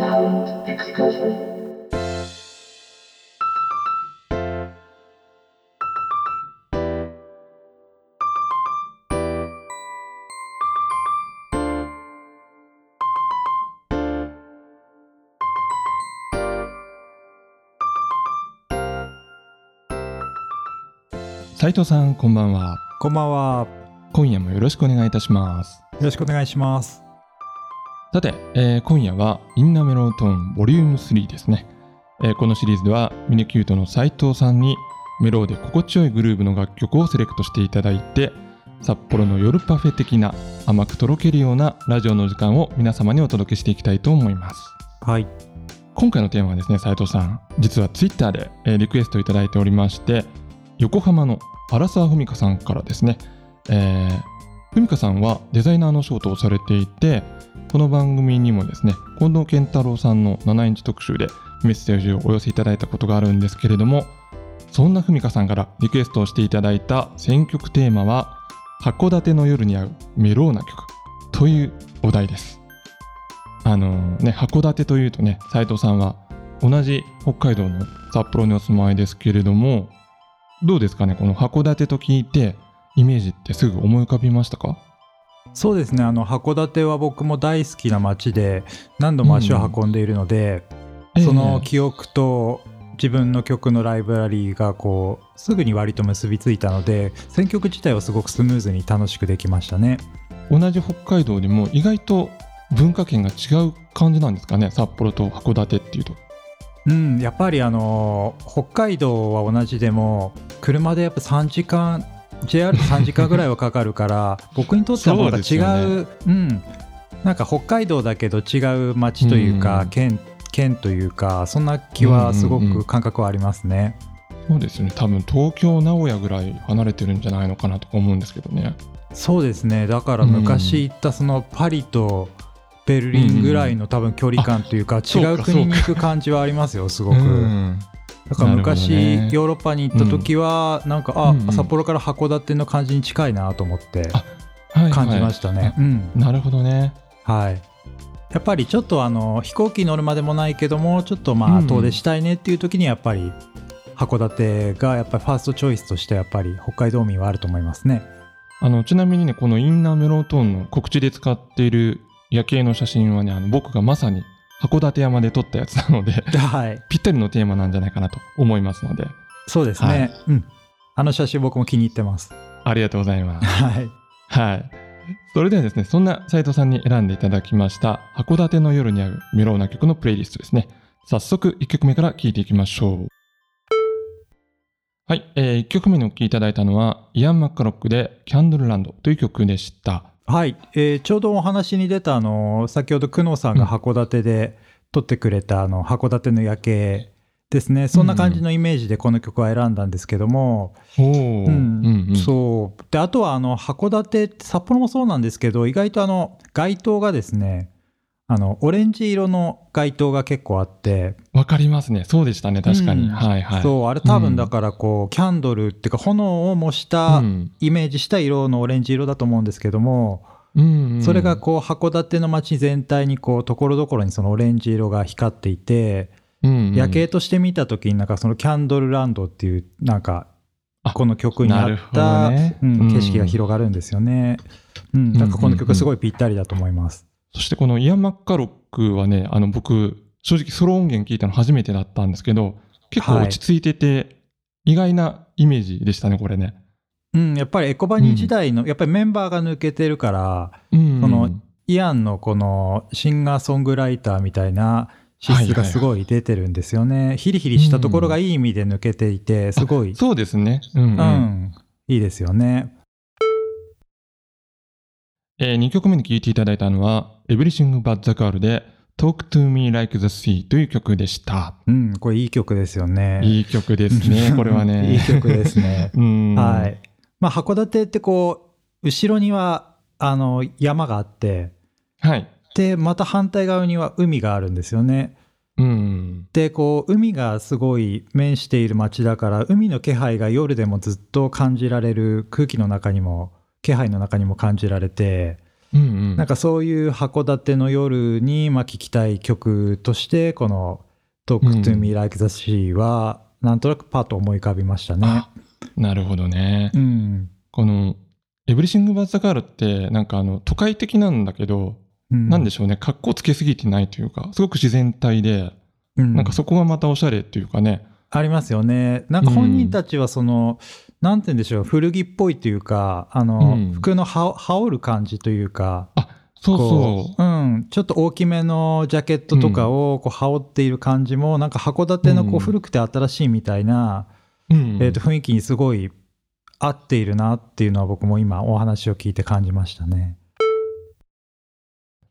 Sound exclusive. 斉藤さんこんばんはこんばんは。今夜もよろしくお願いいたしますよろしくお願いします。さて、えー今夜はインナーメロントーンボリューム3ですね、えーこのシリーズではミニキュートの斉藤さんにメローで心地よいグルーヴの楽曲をセレクトしていただいて札幌の夜パフェ的な甘くとろけるようなラジオの時間を皆様にお届けしていきたいと思います。はい。今回のテーマはですね斉藤さん。実はツイッターで、えーリクエストいただいておりまして横浜の荒沢文香さんからですね、えー、文香さんはデザイナーの仕事をされていてこの番組にもですね近藤健太郎さんの7インチ特集でメッセージをお寄せいただいたことがあるんですけれどもそんな文香さんからリクエストをしていただいた選曲テーマは函館の夜に合うメローな曲というお題です。あのね函館というとね斉藤さんは同じ北海道の札幌にお住まいですけれどもどうですかねこの函館と聞いてイメージってすぐ思い浮かびましたか？そうですね。あの函館は僕も大好きな街で何度も足を運んでいるので、その記憶と自分の曲のライブラリーがこうすぐに割と結びついたので選曲自体はすごくスムーズに楽しくできましたね。同じ北海道でも意外と文化圏が違う感じなんですかね札幌と函館っていうとうん、やっぱりあの北海道は同じでも車でやっぱ3時間 JR3 時間ぐらいはかかるから 僕にとってはまた違そううですうん、なんか北海道だけど違う街というか、うん。県県というかそんな気はすごく感覚はありますね。そうですね。多分東京名古屋ぐらい離れてるんじゃないのかなとか思うんですけどね。そうですね。だから昔行ったそのパリとベルリンぐらいの多分距離感というか、そうか。違う国に行く感じはありますよすごく。うんだから昔、ヨーロッパに行った時は、なんかあ、うんうん。札幌から函館の感じに近いなと思って感じましたね。うん。なるほどね。はい。やっぱりちょっとあの飛行機乗るまでもないけどもちょっとまあうん。遠出したいねっていう時にやっぱり函館がやっぱりファーストチョイスとしてやっぱり北海道民はあると思いますね。あのちなみにねこのインナーメロントーンの告知で使っている夜景の写真はねあの僕がまさに函館山で撮ったやつなので はいぴったりのテーマなんじゃないかなと思いますのでそうですね、はいうんあの写真僕も気に入ってます。ありがとうございます。はいはい。それではですね、そんな斉藤さんに選んでいただきました、函館の夜に合うメローな曲のプレイリストですね。早速1曲目から聴いていきましょう。はい、え1曲目にお聴きいただいたのは、イアン・マッカロックでキャンドルランドという曲でした。はい、えーちょうどお話に出たあの先ほど久能さんが函館で撮ってくれたあの函館の夜景ですね。そんな感じのイメージでこの曲は選んだんですけども、うん。そう。であとはあの函館札幌もそうなんですけど意外とあの街灯がですねあのオレンジ色の街灯が結構あってわかりますね。そうでしたね、確かに。うんはいはい。そうあれ多分だからこう、キャンドルっていうか炎を模したうんイメージした色のオレンジ色だと思うんですけども、うんうんそれがこう函館の街全体にこうところどころにそのオレンジ色が光っていて、うんうん夜景として見た時になんかそのキャンドルランドっていうなんかあこの曲に合った、どねうんうん景色が広がるんですよね。うん、なんかこの曲すごいぴったりだと思います。そしてこのイアン・マッカロックはね、あの僕、正直ソロ音源聞いたの初めてだったんですけど、結構はい落ち着いてて、意外なイメージでしたね、これね。うん、やっぱりエコバニー時代の、やっぱりメンバーが抜けてるから、うんそのイアンのこのシンガーソングライターみたいな資質がすごい出てるんですよね。ヒリヒリしたところがいい意味で抜けていて、すごい、そうですね。うん、ううんん、いいですよね。え2曲目に聴いていただいたのは、Everything But the Girl で Talk to Me Like the Sea という曲でした。うん、これいい曲ですよね。いい曲ですね、これはね。いい曲ですね。うん。はい。まあ、函館ってこう、後ろには、あの、山があって、はい。で、また反対側には海があるんですよね。うん。で、こう、海がすごい面している街だから、海の気配が夜でもずっと感じられる空気の中にも、気配の中にも感じられて、うんうん、なんかそういう函館の夜にまあ聴きたい曲としてこの「Talk to Me Like the Sea」はなんとなくパッと思い浮かびましたね。なるほどね。うん、この「エブリシング・バズ・ザ・ガール」ってなんかあの都会的なんだけど、うん、なんでしょうね格好つけすぎてないというかすごく自然体で、うん、なんかそこがまたおしゃれっていうかね。ありますよね。なんか本人たちはその、うん、なんて言うんでしょう古着っぽいというかあの、服の羽織る感じというか。あそうそう。うん。ちょっと大きめのジャケットとかをこう羽織っている感じも、なんか函館のこう古くて新しいみたいな、うん、えー、と雰囲気にすごい合っているなっていうのは僕も今お話を聞いて感じましたね。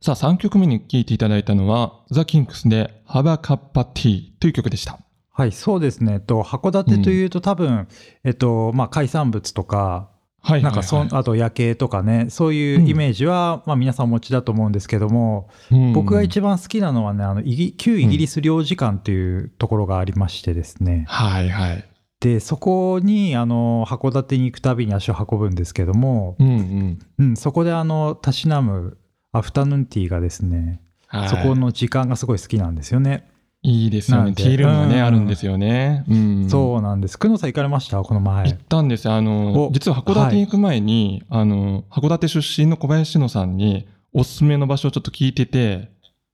さあ、3曲目に聴いていただいたのは、ザ・キンクスでハバカッパティという曲でした。はい、そうですね。と函館というと、多分、えっと、まあ、海産物とか、はいなんかそあと夜景とかねそういうイメージは、うん、まあ、皆さんお持ちだと思うんですけども、うん、僕が一番好きなのはねあの旧イギリス領事館っていうところがありましてですね、うん、はいはい。でそこにあの函館に行くたびに足を運ぶんですけども、うんうん。うん、そこであのたしなむアフタヌーンティーがですね、はい、そこの時間がすごい好きなんですよね。いいですよね。ティールームがね、うん、あるんですよね。うん、そうなんです。久野さん行かれました？この前。行ったんですよ。あの、実は函館に行く前に、はい、あの、函館出身の小林野さんにおすすめの場所をちょっと聞いてて、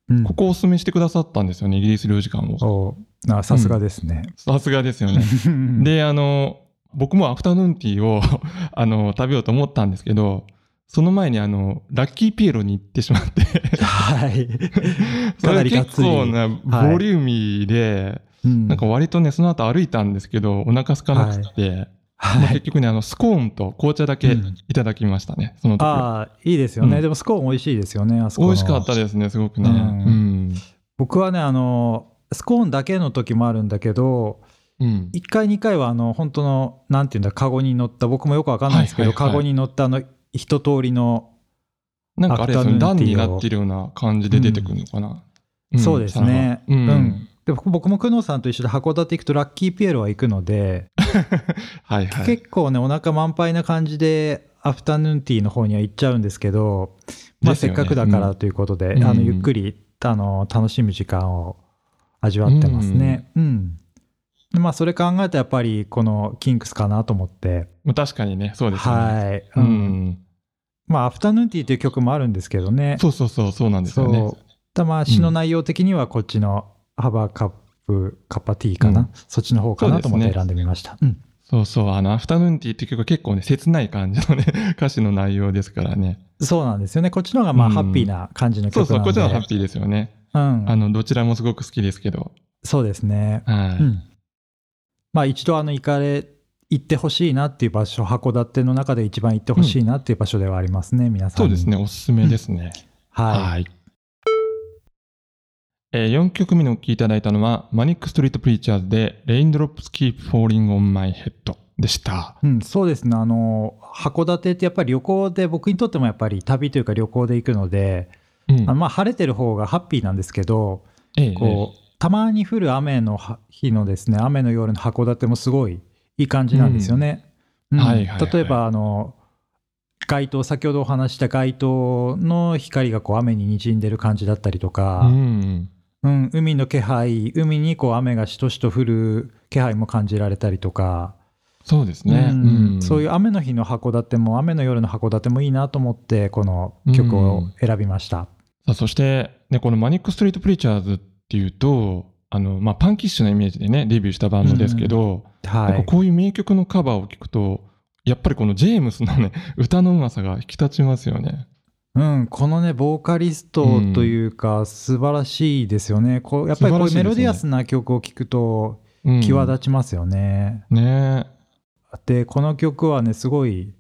うん、ここをおすすめしてくださったんですよね、イギリス領事館を。あさすがですね。さすがですよね。で、あの、僕もアフタヌーンティーを あの、食べようと思ったんですけど、その前にあの、ラッキーピエロに行ってしまって。はい。それ結構なボリューミーで、はい、なんか割とね、その後歩いたんですけど、お腹空かなくて、はい、結局ね、あの、スコーンと紅茶だけいただきましたね、うん、その時ああ、いいですよね、うん、でもスコーン美味しいですよね、あそこ美味しかったですね、すごくね。うん、僕はね、あの、スコーンだけの時もあるんだけど、うん、1回2回はあの本当のなんていうんだカゴに乗った僕もよくわかんないですけど、はいはいはい、カゴに乗ったあの一通りのなんかあれですね、段になってるような感じで出てくるのかな。うん、そうですね。うん。うん、で僕も久能さんと一緒で函館行くとラッキーピエロは行くので、はいはい、結構ね、お腹満杯な感じで、アフタヌーンティーの方には行っちゃうんですけど、まあ、せっかくだからということで、うん、あのゆっくりあの楽しむ時間を味わってますね。うん、うん、まあ、それ考えたらやっぱりこのキンクスかなと思って。確かにね、そうですね。はい。うん。まあ、アフタヌーンティーという曲もあるんですけどね。そうそうそう、そうなんですよね。そう。まあ、詩の内容的にはこっちのハバーカップ、カッパティーかな、うん、そっちの方かなと思って選んでみました。うん。そうそう、あの、アフタヌーンティーって曲は結構ね、切ない感じのね、歌詞の内容ですからね。そうなんですよね。こっちの方がまあ、ハッピーな感じの曲なんで、そうそう、こっちの方がハッピーですよね。うん。あの、どちらもすごく好きですけど。そうですね。はい。うん、まあ、一度あの、行かれ行ってほしいなっていう場所函館の中で一番行ってほしいなっていう場所ではありますね、うん、皆さん。そうですね。おすすめですね、はい、はい。えー、4曲目のお聴きいただいたのはマニック・ストリート・プリーチャーズで「Raindrops Keep Falling on My Head」でした、うん、そうですね。あの函館ってやっぱり旅行で僕にとってもやっぱり旅というか旅行で行くので、うん、あまあ晴れてる方がハッピーなんですけど、ええ、こう、たまに降る雨の日のですね雨の夜の函館もすごいいい感じなんですよね。例えばあの街灯先ほどお話した街灯の光がこう雨ににじんでる感じだったりとか、うん、うん、海の気配海にこう雨がしとしと降る気配も感じられたりとか。そうですね、うん、そういう雨の日の函館も雨の夜の函館もいいなと思ってこの曲を選びました、さあそして、ね、この「マニック・ストリート・プリーチャーズ」っていうとあの、まあ、パンキッシュなイメージでねデビューしたバンドですけど、はい、こういう名曲のカバーを聞くとやっぱりこのジェームスのね 歌のうまさが引き立ちますよね。うん、このねボーカリストというか、うん、素晴らしいですよね。こうやっぱりこういうメロディアスな曲を聴くと際立ちますよね。うん、ね。でこの曲はねすごい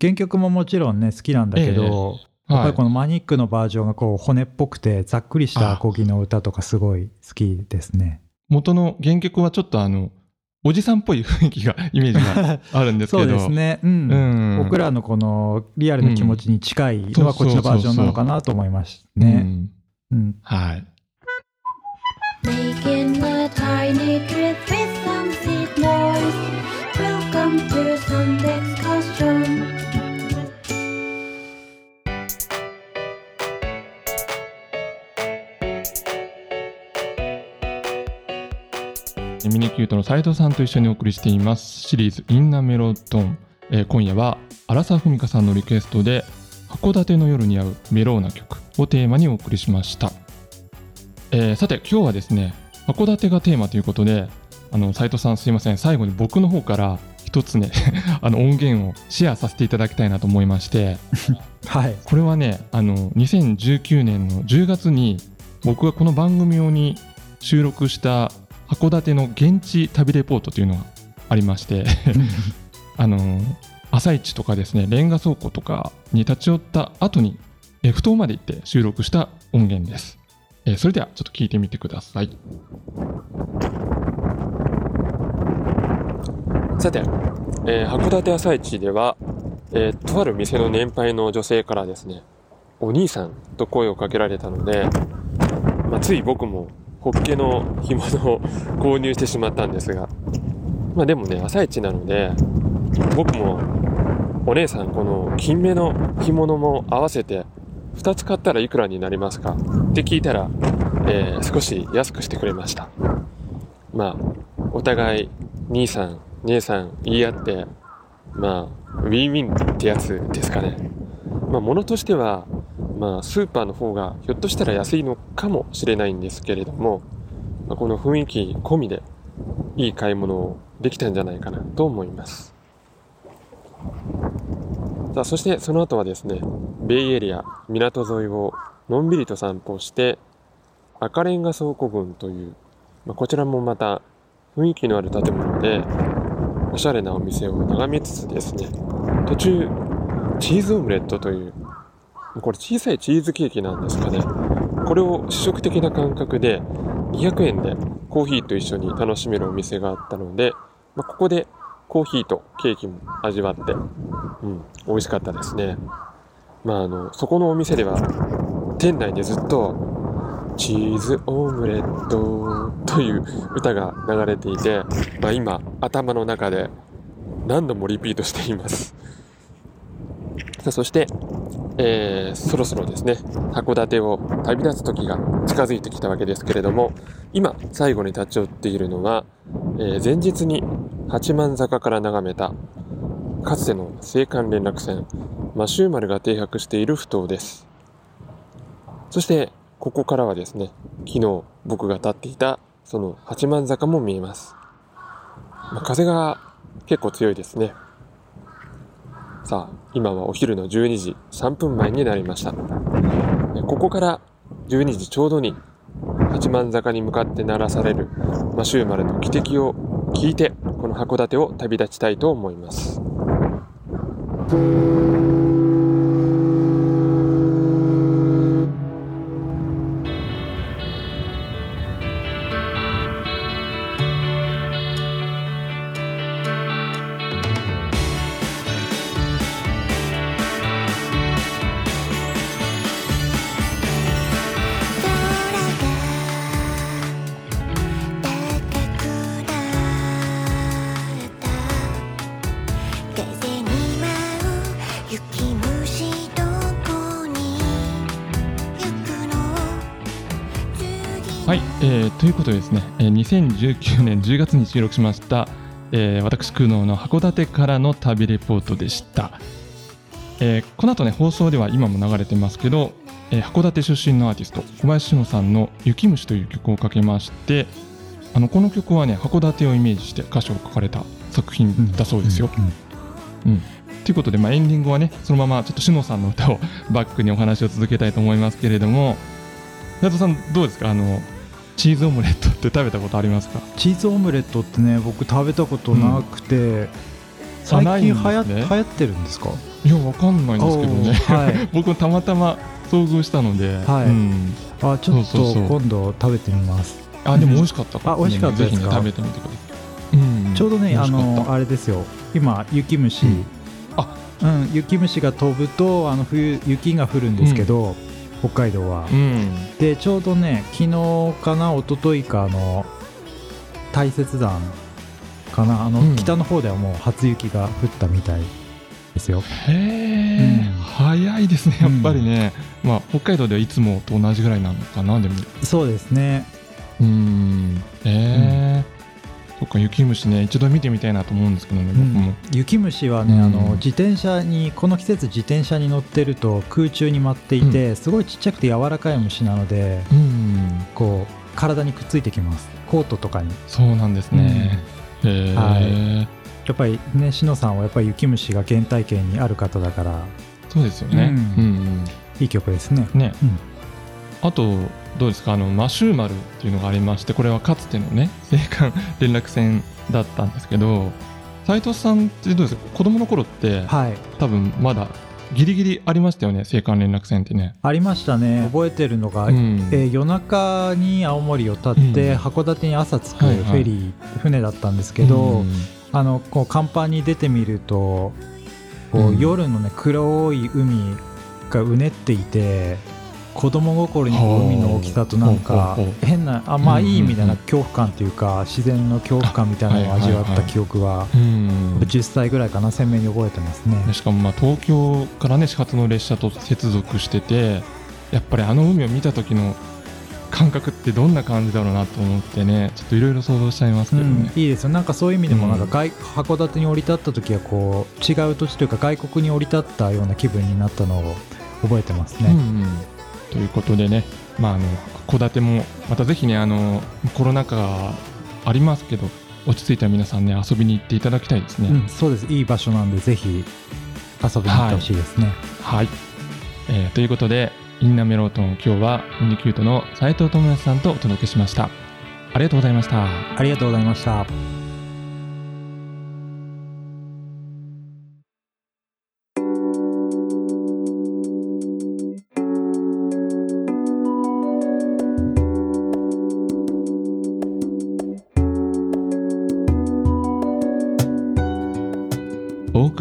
原曲ももちろんね好きなんだけど、ええ、やっぱりこのマニックのバージョンがこう骨っぽくてざっくりしたアコギの歌とかすごい好きですね。元の原曲はちょっとあのおじさんっぽい雰囲気が、イメージがあるんですけど。そうですね。うん。うん、僕らのこのリアルな気持ちに近いのはこっちのバージョンなのかなと思いますね。うん。はい。キュートの斉藤さんと一緒にお送りしていますシリーズ「インナメロドン」えー、今夜は荒沢文香さんのリクエストで「函館の夜に合うメローな曲」をテーマにお送りしました、えー、さて今日はですね函館がテーマということであの斉藤さんすいません。最後に僕の方から一つね あの音源をシェアさせていただきたいなと思いまして。はい。これはねあの2019年の10月に僕がこの番組用に収録した函館の現地旅レポートというのがありまして あの朝市とかですねレンガ倉庫とかに立ち寄った後にふ頭まで行って収録した音源です、えー、それではちょっと聞いてみてください。さて、えー、函館朝市では、えー、とある店の年配の女性からですねお兄さんと声をかけられたので、まあ、つい僕もホッケの干物を購入してしまったんですが、まあでもね、朝市なので、僕もお姉さんこの金目の干物も合わせて2つ買ったらいくらになりますか？って聞いたら、えー、少し安くしてくれました。まあ、お互い兄さん、姉さん言い合って、まあ、ウィンウィンってやつですかね。まあ、物としてはまあ、スーパーの方がひょっとしたら安いのかもしれないんですけれども、まあ、この雰囲気込みでいい買い物をできたんじゃないかなと思います。さあ、そしてその後はですね、ベイエリア、港沿いをのんびりと散歩して、赤レンガ倉庫群という、まあ、こちらもまた雰囲気のある建物で、おしゃれなお店を眺めつつですね、途中、チーズオムレットというこれ小さいチーズケーキなんですかね。これを試食的な感覚で200円でコーヒーと一緒に楽しめるお店があったので、まあ、ここでコーヒーとケーキも味わって、うん、美味しかったですね。まああの、そこのお店では店内でずっとチーズオムレットという歌が流れていて、まあ、今頭の中で何度もリピートしています。さあそしてえー、そろそろですね函館を旅立つ時が近づいてきたわけですけれども今最後に立ち寄っているのは、えー、前日に八幡坂から眺めたかつての青函連絡船マシュー丸が停泊している埠頭です。そしてここからはですね昨日僕が立っていたその八幡坂も見えます、まあ、風が結構強いですね。さあ、今はお昼の12時3分前になりました。ここから12時ちょうどに八幡坂に向かって鳴らされるマシューマルの汽笛を聞いて、この函館を旅立ちたいと思います。ということでですね、えー、2019年10月に収録しました、えー、私空能の函館からの旅レポートでした、えー、この後ね放送では今も流れてますけど、えー、函館出身のアーティスト小林志乃さんの「雪虫」という曲をかけましてあのこの曲はね函館をイメージして歌詞を書かれた作品だそうですよ。うん、うんうん。ということで、まあ、エンディングはねそのままちょっと志乃さんの歌をバックにお話を続けたいと思いますけれども斉藤さんどうですか？あのチーズオムレットって食べたことありますか？チーズオムレットってね僕食べたことなくて、うん、最近はや、ね、流行ってるんですか？いやわかんないんですけどね、はい、僕たまたま遭遇したので、はい、うん、あちょっと今度食べてみます。あでも美味しかったか。ら、ね、あ美味しかったですか、ね、食べてみてください、うん、ちょうどねあのあれですよ。今雪虫、うん、あ。うん雪虫が飛ぶとあの冬雪が降るんですけど、北海道は、うん、でちょうどね昨日かな一昨日かの大雪山かなあの、うん、北の方ではもう初雪が降ったみたいですよ。へえ、うん、早いですねやっぱりね、まあ北海道ではいつもと同じぐらいなのかなでも。そうですね。うん。ええそっか雪虫ね一度見てみたいなと思うんですけどね、僕も。雪虫はね、うん。あの自転車にこの季節自転車に乗ってると空中に舞っていて、すごいちっちゃくて柔らかい虫なのでうん。こう体にくっついてきます。コートとかに。そうなんですね、はやっぱりねしのさんはやっぱり雪虫が原体験にある方だから。そうですよね、うん。うんいい曲ですね。うんね、うん。あとどうですか？あのマシューマルっていうのがありましてこれはかつてのね 青函連絡船だったんですけど斉藤さんってどうですか？子供の頃ってはい。多分まだギリギリありましたよね青函連絡船ってね、ありましたね。覚えてるのが、うん。えー夜中に青森を立って、うん。函館に朝着くフはいはい。ェリー、船だったんですけど、うん。あのこう甲板に出てみるとこう、うん。夜のね黒い海がうねっていて子供心に海の大きさとなんか変なあまあいい意味でな恐怖感というか自然の恐怖感みたいなのを味わった記憶はうん。10歳ぐらいかな鮮明に覚えてますね。でしかもまあ東京からね始発の列車と接続しててやっぱりあの海を見た時の感覚ってどんな感じだろうなと思ってねちょっといろいろ想像しちゃいますけどうんね、いいですよ。なんかそういう意味でもなんかうん。外、函館に降り立った時はこう違う土地というか外国に降り立ったような気分になったのを覚えてますね。うんうんということでね、まあ、あの戸建てもまたぜひねあのコロナ禍ありますけど落ち着いた皆さんね遊びに行っていただきたいですね。うん、そうですいい場所なんでぜひ遊びに行ってほしいですね。はい、えーということでインナメロートン今日はミニキュートの斉藤智康さんとお届けしました。ありがとうございました。ありがとうございました。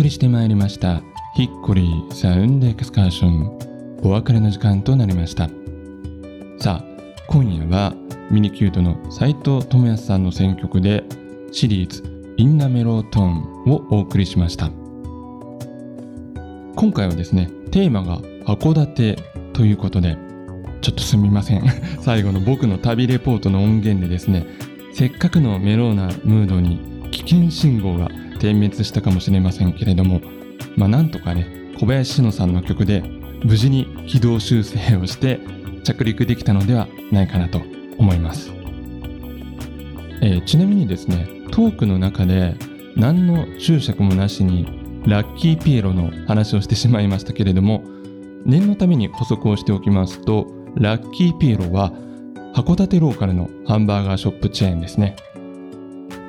送りしてまいりましたヒッコリーサウンドエクスカーションお別れの時間となりました。さあ今夜はミニキュートの斉藤智康さんの選曲でシリーズ「インナメロートーン」をお送りしました。今回はですねテーマが函館ということでちょっとすみません。最後の僕の旅レポートの音源でですねせっかくのメローなムードに危険信号が点滅したかもしれませんけれどもまあなんとかね小林志乃さんの曲で無事に軌道修正をして着陸できたのではないかなと思います、えーちなみにですねトークの中で何の注釈もなしにラッキーピエロの話をしてしまいましたけれども念のために補足をしておきますとラッキーピエロは函館ローカルのハンバーガーショップチェーンですね。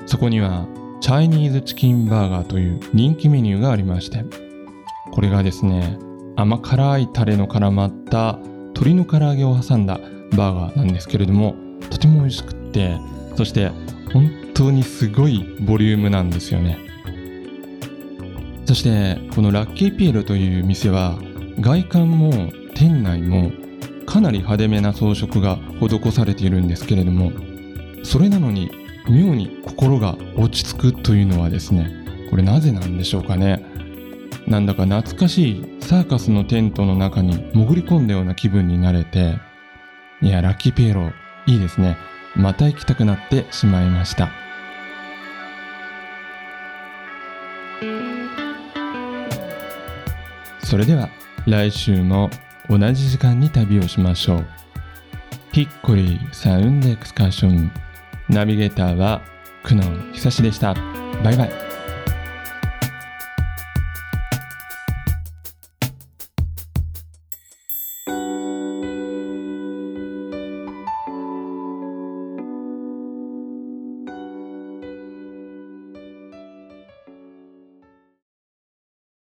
そこにはチャイニーズチキンバーガーという人気メニューがありましてこれがですね甘辛いタレの絡まった鶏の唐揚げを挟んだバーガーなんですけれどもとても美味しくってそして本当にすごいボリュームなんですよね。そしてこのラッキーピエロという店は外観も店内もかなり派手めな装飾が施されているんですけれどもそれなのに妙に心が落ち着くというのはですねこれなぜなんでしょうかね。なんだか懐かしいサーカスのテントの中に潜り込んだような気分になれていやラッキーピエロいいですね。また行きたくなってしまいました。それでは来週も同じ時間に旅をしましょう。ヒッコリーサウンドエクスカーション。ナビゲーターは久能久志でした。バイバイ。